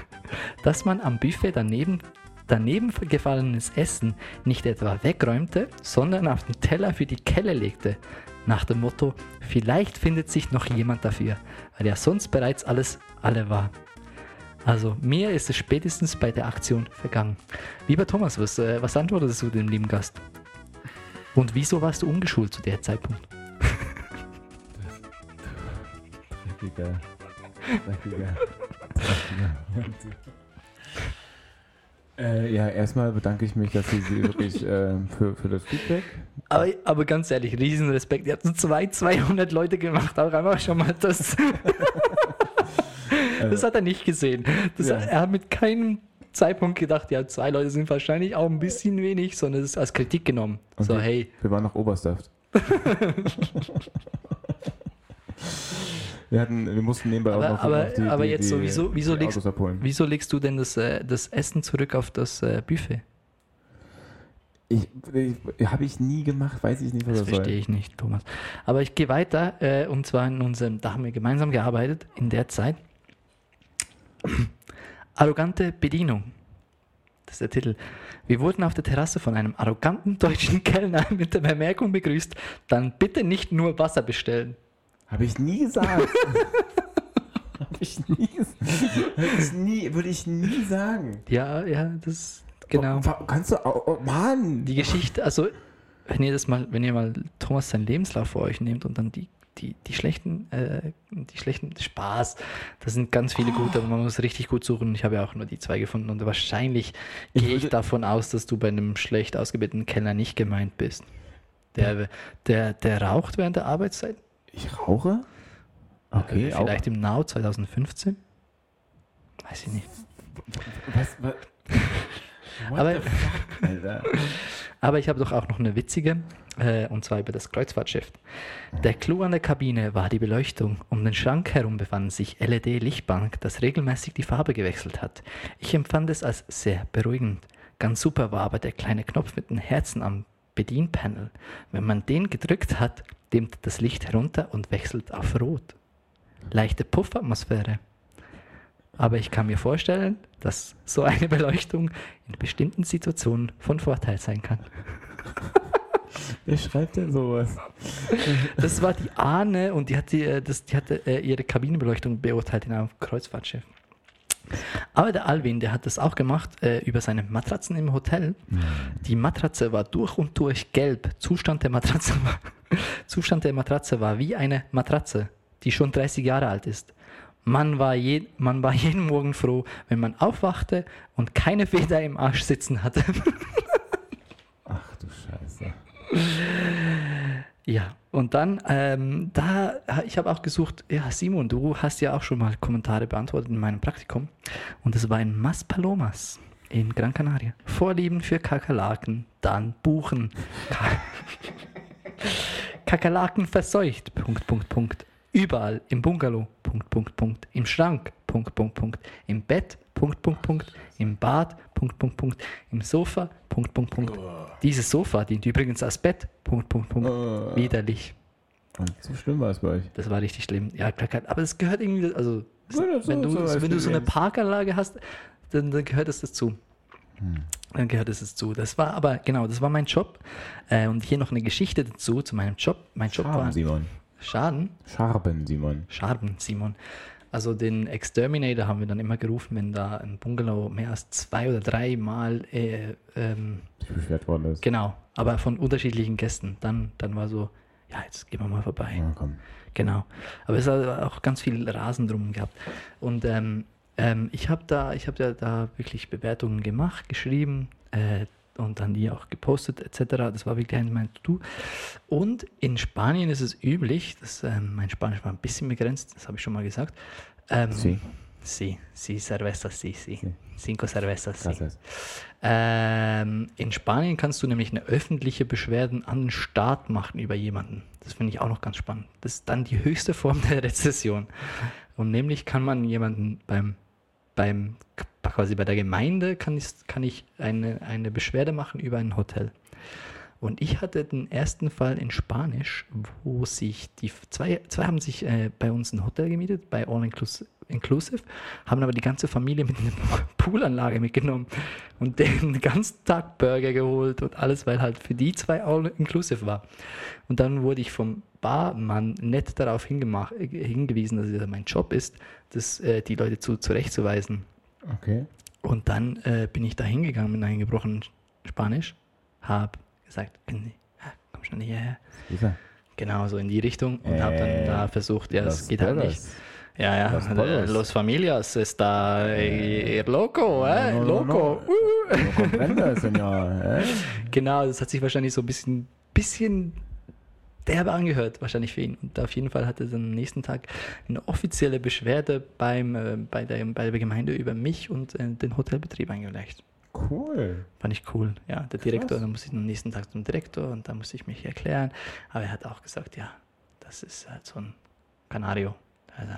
dass man am Buffet daneben daneben gefallenes Essen nicht etwa wegräumte, sondern auf den Teller für die Kelle legte. Nach dem Motto, vielleicht findet sich noch jemand dafür, weil ja sonst bereits alles alle war. Also mir ist es spätestens bei der Aktion vergangen. Lieber Thomas, was, äh, was antwortest du dem lieben Gast? Und wieso warst du ungeschult zu der Zeitpunkt? Dreckiger. Dreckiger. Dreckiger. äh, ja, erstmal bedanke ich mich, dass Sie, Sie wirklich äh, für, für das Feedback. Aber, aber ganz ehrlich, Riesenrespekt. Ihr habt so zwei, 200 Leute gemacht, auch einfach schon mal das. das hat er nicht gesehen. Das, Ja. Er hat mit keinem Zeitpunkt gedacht, ja, zwei Leute sind wahrscheinlich auch ein bisschen wenig, sondern es als Kritik genommen. Und so, wir, hey, Wir waren noch Oberstaft. wir, hatten, wir mussten nebenbei Aber- auch noch, aber- die, aber die, jetzt die, so, wieso- wieso legst- wieso legst du denn das, äh, das Essen zurück auf das äh, Buffet? Ich, ich, Habe ich nie gemacht, weiß ich nicht, was Das das verstehe soll. ich nicht, Thomas. Aber ich gehe weiter, äh, und zwar in unserem, da haben wir gemeinsam gearbeitet, in der Zeit. Arrogante Bedienung. Das ist der Titel. Wir wurden auf der Terrasse von einem arroganten deutschen Kellner mit der Bemerkung begrüßt, dann bitte nicht nur Wasser bestellen. Habe ich nie gesagt. Habe ich nie gesagt. Hab ich nie, würde ich nie sagen. Ja, ja, das, genau. Oh, kannst du, oh, oh, Mann. Die Geschichte, also, wenn ihr das mal, wenn ihr mal Thomas seinen Lebenslauf vor euch nehmt und dann die, die, die schlechten, äh, die schlechten Spaß, da sind ganz viele gute, aber man muss richtig gut suchen. Ich habe ja auch nur die zwei gefunden und wahrscheinlich Ich gehe ich davon aus, dass du bei einem schlecht ausgebildeten Kellner nicht gemeint bist. Der, der, der raucht während der Arbeitszeit. Ich rauche? Okay, Äh, Vielleicht im Now 2015? Weiß ich nicht. auch. Was, was? What Aber-. Aber ich habe doch auch noch eine witzige, äh, und zwar über das Kreuzfahrtschiff. Der Clou an der Kabine war die Beleuchtung. Um den Schrank herum befand sich LED-Lichtbank, das regelmäßig die Farbe gewechselt hat. Ich empfand es als sehr beruhigend. Ganz super war aber der kleine Knopf mit den Herzen am Bedienpanel. Wenn man den gedrückt hat, dimmt das Licht herunter und wechselt auf Rot. Leichte Puffatmosphäre. Aber ich kann mir vorstellen, dass so eine Beleuchtung in bestimmten Situationen von Vorteil sein kann. Wer schreibt denn sowas? Das war die Ahne und die hat, die, äh, das, die hatte äh, ihre Kabinenbeleuchtung beurteilt in einem Kreuzfahrtschiff. Aber der Alvin, der hat das auch gemacht äh, über seine Matratzen im Hotel. Die Matratze war durch und durch gelb. Zustand der Matratze war, Zustand der Matratze war wie eine Matratze, die schon 30 Jahre alt ist. Man war, je, man war jeden Morgen froh, wenn man aufwachte und keine Feder im Arsch sitzen hatte. Ach du Scheiße. Ja, und dann, ähm, da, ich habe auch gesucht, ja, Simon, du hast ja auch schon mal Kommentare beantwortet in meinem Praktikum. Und das war in Mas Palomas in Gran Canaria. Vorlieben für Kakerlaken, dann buchen. Ka Kakerlaken verseucht, Punkt, Punkt, Punkt. Überall im Bungalow, Punkt, Punkt, Punkt. Im Schrank, Punkt, Punkt, Punkt. Im Bett, Punkt, Punkt, Punkt. Im Bad, Punkt, Punkt, Punkt. Im Sofa, Punkt, Punkt, Punkt. Dieses Sofa dient übrigens als Bett, Punkt, Punkt, Punkt. Oh. Widerlich. So schlimm war es bei euch. Das war richtig schlimm. Ja, klar, aber es gehört irgendwie, also Ja, wenn, du, so wenn du so eine. Parkanlage hast, dann, dann gehört es dazu. Dann gehört es dazu. Das war aber, genau, das war mein Job. Äh, und hier noch eine Geschichte dazu, zu meinem Job. Mein Job Schaben, war Simon. Schaden. Scharben, Simon. Schaden, Simon. Also den Exterminator haben wir dann immer gerufen, wenn da ein Bungalow mehr als zwei oder drei Mal, äh, ähm, beschwert worden ist. genau, aber von unterschiedlichen Gästen. Dann, dann war so, ja, jetzt gehen wir mal vorbei. Ja, komm. Genau. Aber es hat auch ganz viel Rasen drum gehabt. Und ähm, ähm, ich habe da, ich habe ja da wirklich Bewertungen gemacht, geschrieben äh, und dann die auch gepostet etc. Das war wirklich ein mein To-Do. Und in Spanien ist es üblich, das, ähm, mein Spanisch war ein bisschen begrenzt, das habe ich schon mal gesagt. Ähm, Sí. Sí, sí, cervezas, sí, sí. Sí. Cinco cervezas, sí. Ähm, in Spanien kannst du nämlich eine öffentliche Beschwerden an den Staat machen über jemanden. Das finde ich auch noch ganz spannend. Das ist dann die höchste Form der Rezession. Und nämlich kann man jemanden beim, beim quasi bei der Gemeinde kann ich, kann ich eine, eine Beschwerde machen über ein Hotel. Und ich hatte den ersten Fall in Spanisch, wo sich die zwei, zwei haben sich äh, bei uns ein Hotel gemietet, bei All Inclus- Inclusive, haben aber die ganze Familie mit einer Poolanlage mitgenommen und den ganzen Tag Burger geholt und alles, weil halt für die zwei All Inclusive war. Und dann wurde ich vom Barmann nett darauf hingewiesen, dass ja mein Job ist, das, äh, die Leute zu, zurechtzuweisen. Okay. Und dann äh, bin ich da hingegangen mit einem gebrochenen Spanisch, habe gesagt, komm schon hierher. Ist er? Genau, so in die Richtung und habe dann Äh, da versucht, ja, Los geht halt nicht. Ja, ja, Los äh. Los Familias está eh, loco, eh, No, no, loco. no. No comprende, señor. Eh? Genau, das hat sich wahrscheinlich so ein bisschen, bisschen derbe angehört, wahrscheinlich für ihn. Und auf jeden Fall hatte er dann am nächsten Tag eine offizielle Beschwerde beim, äh, bei, der, bei der Gemeinde über mich und äh, den Hotelbetrieb eingereicht. Cool. Fand ich cool. Ja, der Direktor, Krass. dann musste ich am nächsten Tag zum Direktor und da musste ich mich erklären. Aber er hat auch gesagt, ja, das ist halt so ein Canario. Also,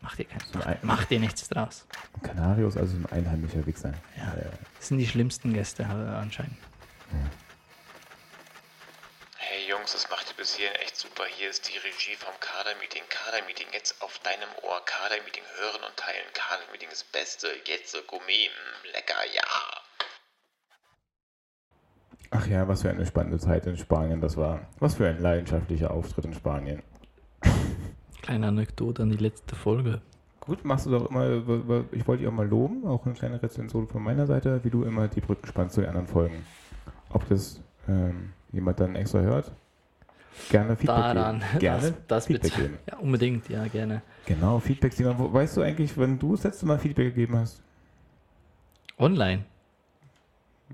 mach dir, kein, ein- mach, mach dir nichts draus. Canarios, also ein einheimischer Wichser. Ja. Das sind die schlimmsten Gäste äh, anscheinend. Hey Jungs, das macht ihr bis hierhin echt super. Hier ist die Regie vom Kadermeeting. Kadermeeting jetzt auf deinem Ohr. Kadermeeting hören und teilen. Kadermeeting ist das Beste. Jetzt so Gourmet. Mm, lecker, ja. Ach ja, was für eine spannende Zeit in Spanien das war. Was für ein leidenschaftlicher Auftritt in Spanien. Kleine Anekdote an die letzte Folge. Gut, machst du doch immer, ich wollte dich auch mal loben, auch eine kleine Rezension von meiner Seite, wie du immer die Brücken spannst zu den anderen Folgen. Ob das ähm, jemand dann extra hört? Gerne Feedback Daran, geben. Gerne das, das Feedback geben. ja, unbedingt, ja, gerne. Genau, Feedback. Simon. Weißt du eigentlich, wenn du das letzte Mal Feedback gegeben hast? Online.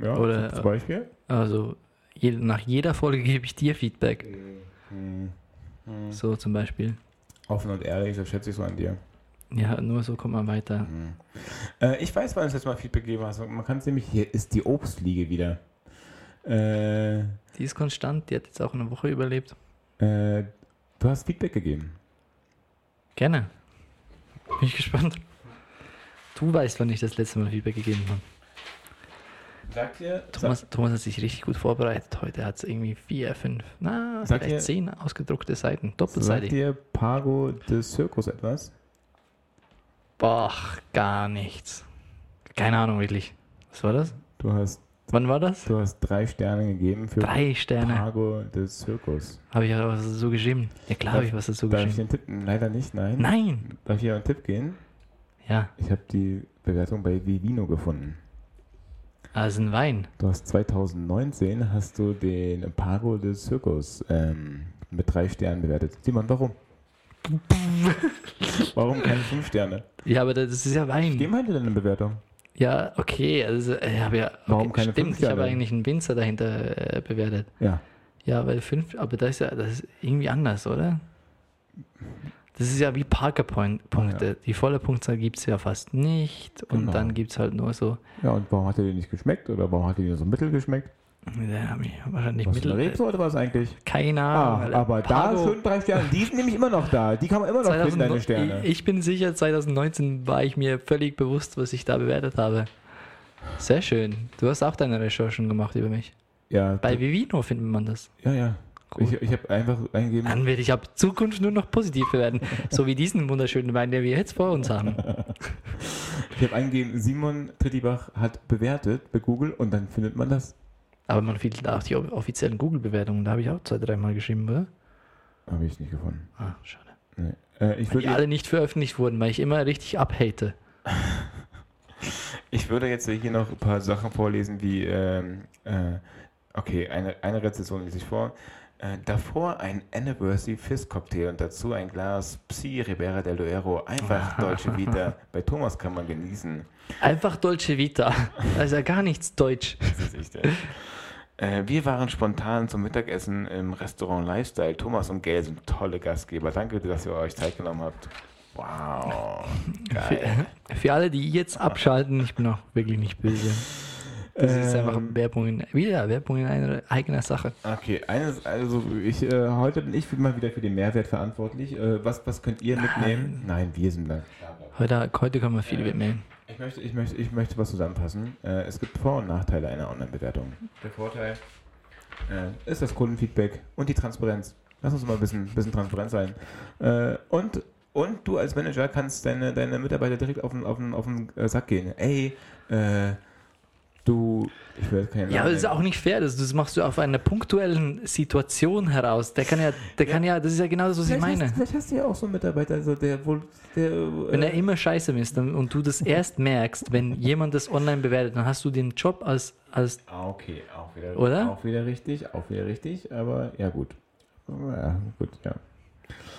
Ja, Oder- zum Beispiel? Also nach jeder Folge gebe ich dir Feedback. Hm. Hm. So zum Beispiel. Offen und ehrlich, das schätze ich so an dir. Ja, nur so kommt man weiter. Äh, ich weiß, wann du das letzte Mal Feedback gegeben hast. Man kann es nämlich, hier ist die Obstliege wieder. Äh, Die ist konstant, die hat jetzt auch eine Woche überlebt. äh, du hast Feedback gegeben. Gerne. Bin ich gespannt. Du weißt, wann ich das letzte Mal Feedback gegeben habe. Sagt ihr, Thomas, Thomas hat sich richtig gut vorbereitet heute. Hat irgendwie vier, fünf, na, Sagt vielleicht ihr- zehn ausgedruckte Seiten. sagt Doppelseitig. dir Pago de Circus etwas? Boah, gar nichts. Keine Ahnung, wirklich. Was war das? Du hast, Wann war das? du hast drei Sterne gegeben für Drei Sterne. Pago des Zirkus. Habe ich was dazu geschrieben. Ja, klar habe ich was dazu Darf ich geschrieben. den tippen? Leider nicht, nein. Nein! Darf ich hier einen Tipp gehen? Ja, Ich habe die Bewertung bei Vivino gefunden. also ein Wein. Du hast 2019 hast du den Pago des Zirkus ähm, mit drei Sternen bewertet. Simon, warum? warum keine fünf Sterne? Ja, aber das ist ja Wein. Geben heute deine Bewertung. Ja, okay. Also, ich habe ja. Okay, Warum keine Stimmt, fünf ich habe eigentlich einen Winzer dahinter äh, bewertet. Ja. Ja, weil fünf, aber das ist ja das ist irgendwie anders, oder? Das ist ja wie Parker-Punkte. Ja. Die volle Punktzahl gibt es ja fast nicht. Und Genau. dann gibt es halt nur so, Ja, und warum hat er dir nicht geschmeckt? Oder warum hat er dir so mittel geschmeckt? Ja, mir wahrscheinlich Was mittel. War es eigentlich? Keine Ah, Ahnung. aber da schon drei Sterne. Die sind nämlich immer noch da. Die kann man immer noch finden, deine 2009 Sterne. Ich, ich bin sicher, 2019 war ich mir völlig bewusst, was ich da bewertet habe. Sehr schön. Du hast auch deine Recherchen gemacht über mich. ja, Bei Vivino findet man das. ja, ja. Cool. Ich, ich habe einfach eingegeben. Dann werde ich ab Zukunft nur noch positiv bewerten. so wie diesen wunderschönen Wein, den wir jetzt vor uns haben. Ich habe eingegeben, Simon Trittibach hat bewertet bei Google und dann findet man das. Aber man findet auch die offiziellen Google-Bewertungen. Da habe ich auch zwei, dreimal geschrieben, oder? Habe ich nicht gefunden. Ah, schade. Nee. Äh, ich, Weil die alle nicht veröffentlicht wurden, weil ich immer richtig abhate. ich würde jetzt hier noch ein paar Sachen vorlesen, wie, ähm, äh, okay, eine, eine Rezession lese ich vor. Äh, davor ein Anniversary Fizz Cocktail und dazu ein Glas Psi Ribera del Duero. Einfach deutsche Vita. Bei Thomas kann man genießen. Einfach Dolce Vita. Da ist ja gar nichts deutsch. Das ist echt, ey. Äh, wir waren spontan zum Mittagessen im Restaurant Lifestyle. Thomas und Gail sind tolle Gastgeber. Danke, dass ihr euch Zeit genommen habt. Wow. Geil. Für alle, die jetzt abschalten, ich bin auch wirklich nicht böse. Das ist einfach Ähm, Werbung in, wieder Werbung in einer eigener Sache. Okay, eines, also ich, äh, heute bin ich mal wieder für den Mehrwert verantwortlich. Äh, was, was könnt ihr mitnehmen? Nein, wir sind da. Heute, heute kann man viel mitnehmen. Ich möchte, ich, möchte, ich möchte was zusammenfassen. Äh, es gibt Vor- und Nachteile einer Online-Bewertung. Der Vorteil äh, ist das Kundenfeedback und die Transparenz. Lass uns mal ein bisschen, bisschen transparent sein. Äh, und, und du als Manager kannst deine, deine Mitarbeiter direkt auf den, auf den, auf den äh, Sack gehen. Ey, äh, du, ich will keinen Ja, aber das ist auch nicht fair. Das, das machst du auf einer punktuellen Situation heraus. Der kann ja, der kann ja, das ist ja genau das, was ich Vielleicht meine. Hast, vielleicht hast du ja auch so einen Mitarbeiter, also der wohl, der, Wenn er äh, immer scheiße ist dann, und du das erst merkst, wenn jemand das online bewertet, dann hast du den Job als, als Ah, okay, auch wieder, Oder? auch wieder richtig, auch wieder richtig, aber ja gut. Ja, gut, ja.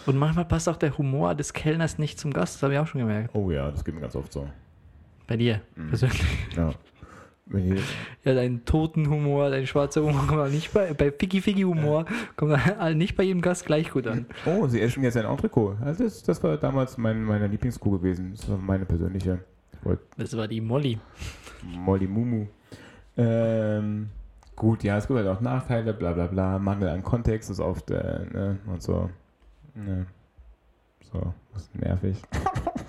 und manchmal passt auch der Humor des Kellners nicht zum Gast, das habe ich auch schon gemerkt. Oh ja, das geht mir ganz oft so. Bei dir persönlich. Ja. Ja, dein toten Humor, dein schwarzer Humor kommt nicht bei, bei Ficky Ficky Humor, kommt nicht bei jedem Gast gleich gut an. Oh, sie essen jetzt ein Entrecot. Also das, das war damals mein, meine Lieblingskuh gewesen. Das war meine persönliche. Das war die Molly. Molly Mumu. Ähm, gut, ja, es gibt halt auch Nachteile, bla bla bla. Mangel an Kontext ist oft, äh, ne, und so. Ne. So, das ist nervig.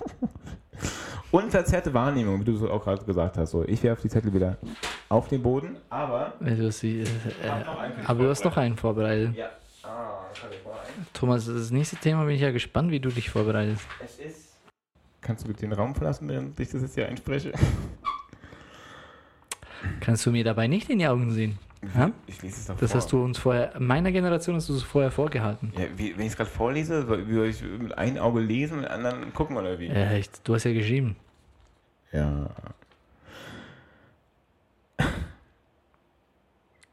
und verzerrte Wahrnehmung, wie du es auch gerade gesagt hast. So, ich werfe die Zettel wieder auf den Boden, aber. Du hast die, äh, dich aber du hast noch einen vorbereitet. Ja. Ah, das habe ich. Thomas, das nächste Thema bin ich ja gespannt, wie du dich vorbereitest. Es ist. Kannst du bitte den Raum verlassen, während ich das jetzt hier einspreche? Kannst du mir dabei nicht in die Augen sehen? Ja? Ich lese es doch Das vor. hast du uns vorher, meiner Generation hast du es vorher vorgehalten. Ja, wie, wenn ich es gerade vorlese, soll, ich mit einem Auge lesen und mit dem anderen gucken oder wie? Äh, ich, du hast ja geschrieben. Ja.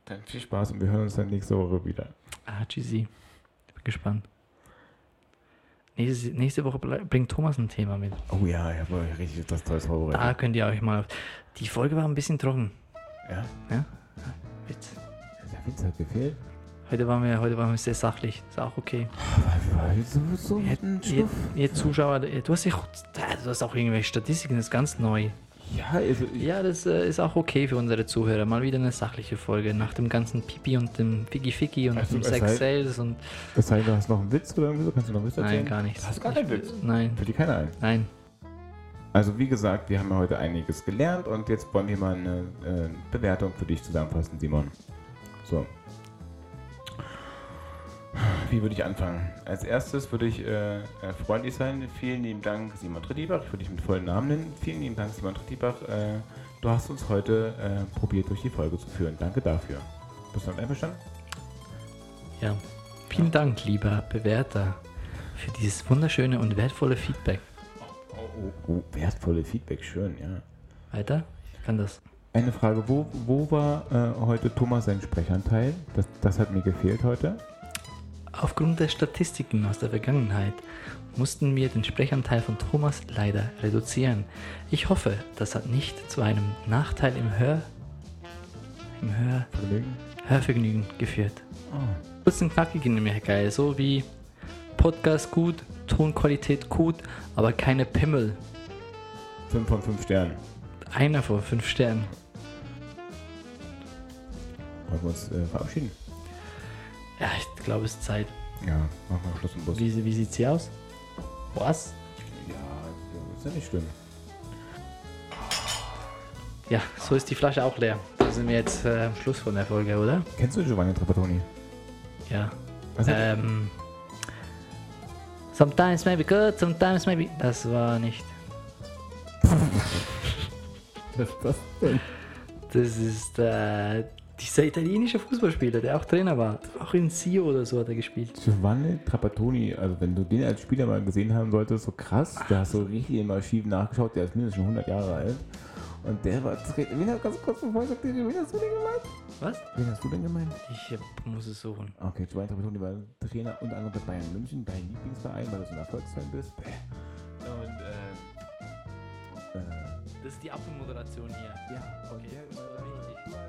Dann viel Spaß und wir hören uns dann nächste Woche wieder. Ah, GC. Ich bin gespannt. Nächste, nächste Woche ble- bringt Thomas ein Thema mit. Oh ja, ich habe richtig das Tolles Da vorbereitet. könnt ihr euch mal. Die Folge war ein bisschen trocken. Ja, Ja? Witz. der Witz hat gefehlt. Heute waren wir, heute waren wir sehr sachlich. Ist auch okay. So, so Ihr, ihr, ihr Zuschauer, du hast, dich, du hast auch irgendwelche Statistiken, das ist ganz neu. Ja, also Ja, das äh, ist auch okay für unsere Zuhörer. Mal wieder eine sachliche Folge nach dem ganzen Pipi und dem Ficky Ficky und Also, dem Sex sei- Sales und. das heißt, du hast noch einen Witz oder irgendwie so? Kannst du noch einen Witz erzählen? Nein, gar nichts. Hast du gar keinen Witz? Nein, Für die keiner ein. nein. Also wie gesagt, wir haben ja heute einiges gelernt und jetzt wollen wir mal eine äh, Bewertung für dich zusammenfassen, Simon. So. wie würde ich anfangen? Als erstes würde ich äh, äh, freundlich sein. Vielen lieben Dank, Simon Trittibach. Ich würde dich mit vollen Namen nennen. Vielen lieben Dank, Simon Trittibach. Äh, du hast uns heute äh, probiert, durch die Folge zu führen. Danke dafür. Bist du damit einverstanden? Ja. Vielen Dank, lieber Bewerter, für dieses wunderschöne und wertvolle Feedback. Oh, oh, wertvolle Feedback, schön, ja. Weiter? Ich kann das. Eine Frage, wo, wo war äh, heute Thomas sein Sprechanteil? Das, das hat mir gefehlt heute. Aufgrund der Statistiken aus der Vergangenheit mussten wir den Sprechanteil von Thomas leider reduzieren. Ich hoffe, das hat nicht zu einem Nachteil im Hör im Hör Vergnügen? Hörvergnügen geführt. Oh. Kurz und knackig nämlich geil, so wie Podcast gut, Tonqualität gut, aber keine Pimmel. 5 von 5 Sternen. Einer von fünf Sternen. Wollen wir uns äh, verabschieden? Ja, ich glaube, es ist Zeit. Ja, machen wir Schluss im Bus. Wie, wie sieht's hier aus? Was? Ja, ist ja nicht schlimm. Ja, so ist die Flasche auch leer. Da sind wir jetzt äh, am Schluss von der Folge, oder? Kennst du Giovanni Trapattoni? Ja. Was Ähm, sometimes maybe good, sometimes maybe. Das war nicht. Was ist das denn? Das ist äh, dieser italienische Fußballspieler, der auch Trainer war. Auch in Sio oder so hat er gespielt. Giovanni Trapattoni, also wenn du den als Spieler mal gesehen haben solltest, so krass, der hast so richtig im Archiv nachgeschaut, der ist mindestens schon 100 Jahre alt. Und der war Trainer. Wen hast ganz kurz bevor ich sagte, wen hast du denn gemeint? Was? Wen hast du denn gemeint? Ich äh, muss es suchen. Okay, Giovanni Trapattoni war Trainer unter anderem bei Bayern München, dein Lieblingsverein, weil du so ein Erfolgsfan bist. Und äh, äh, Das ist die Abmoderation hier. ja, Okay, der,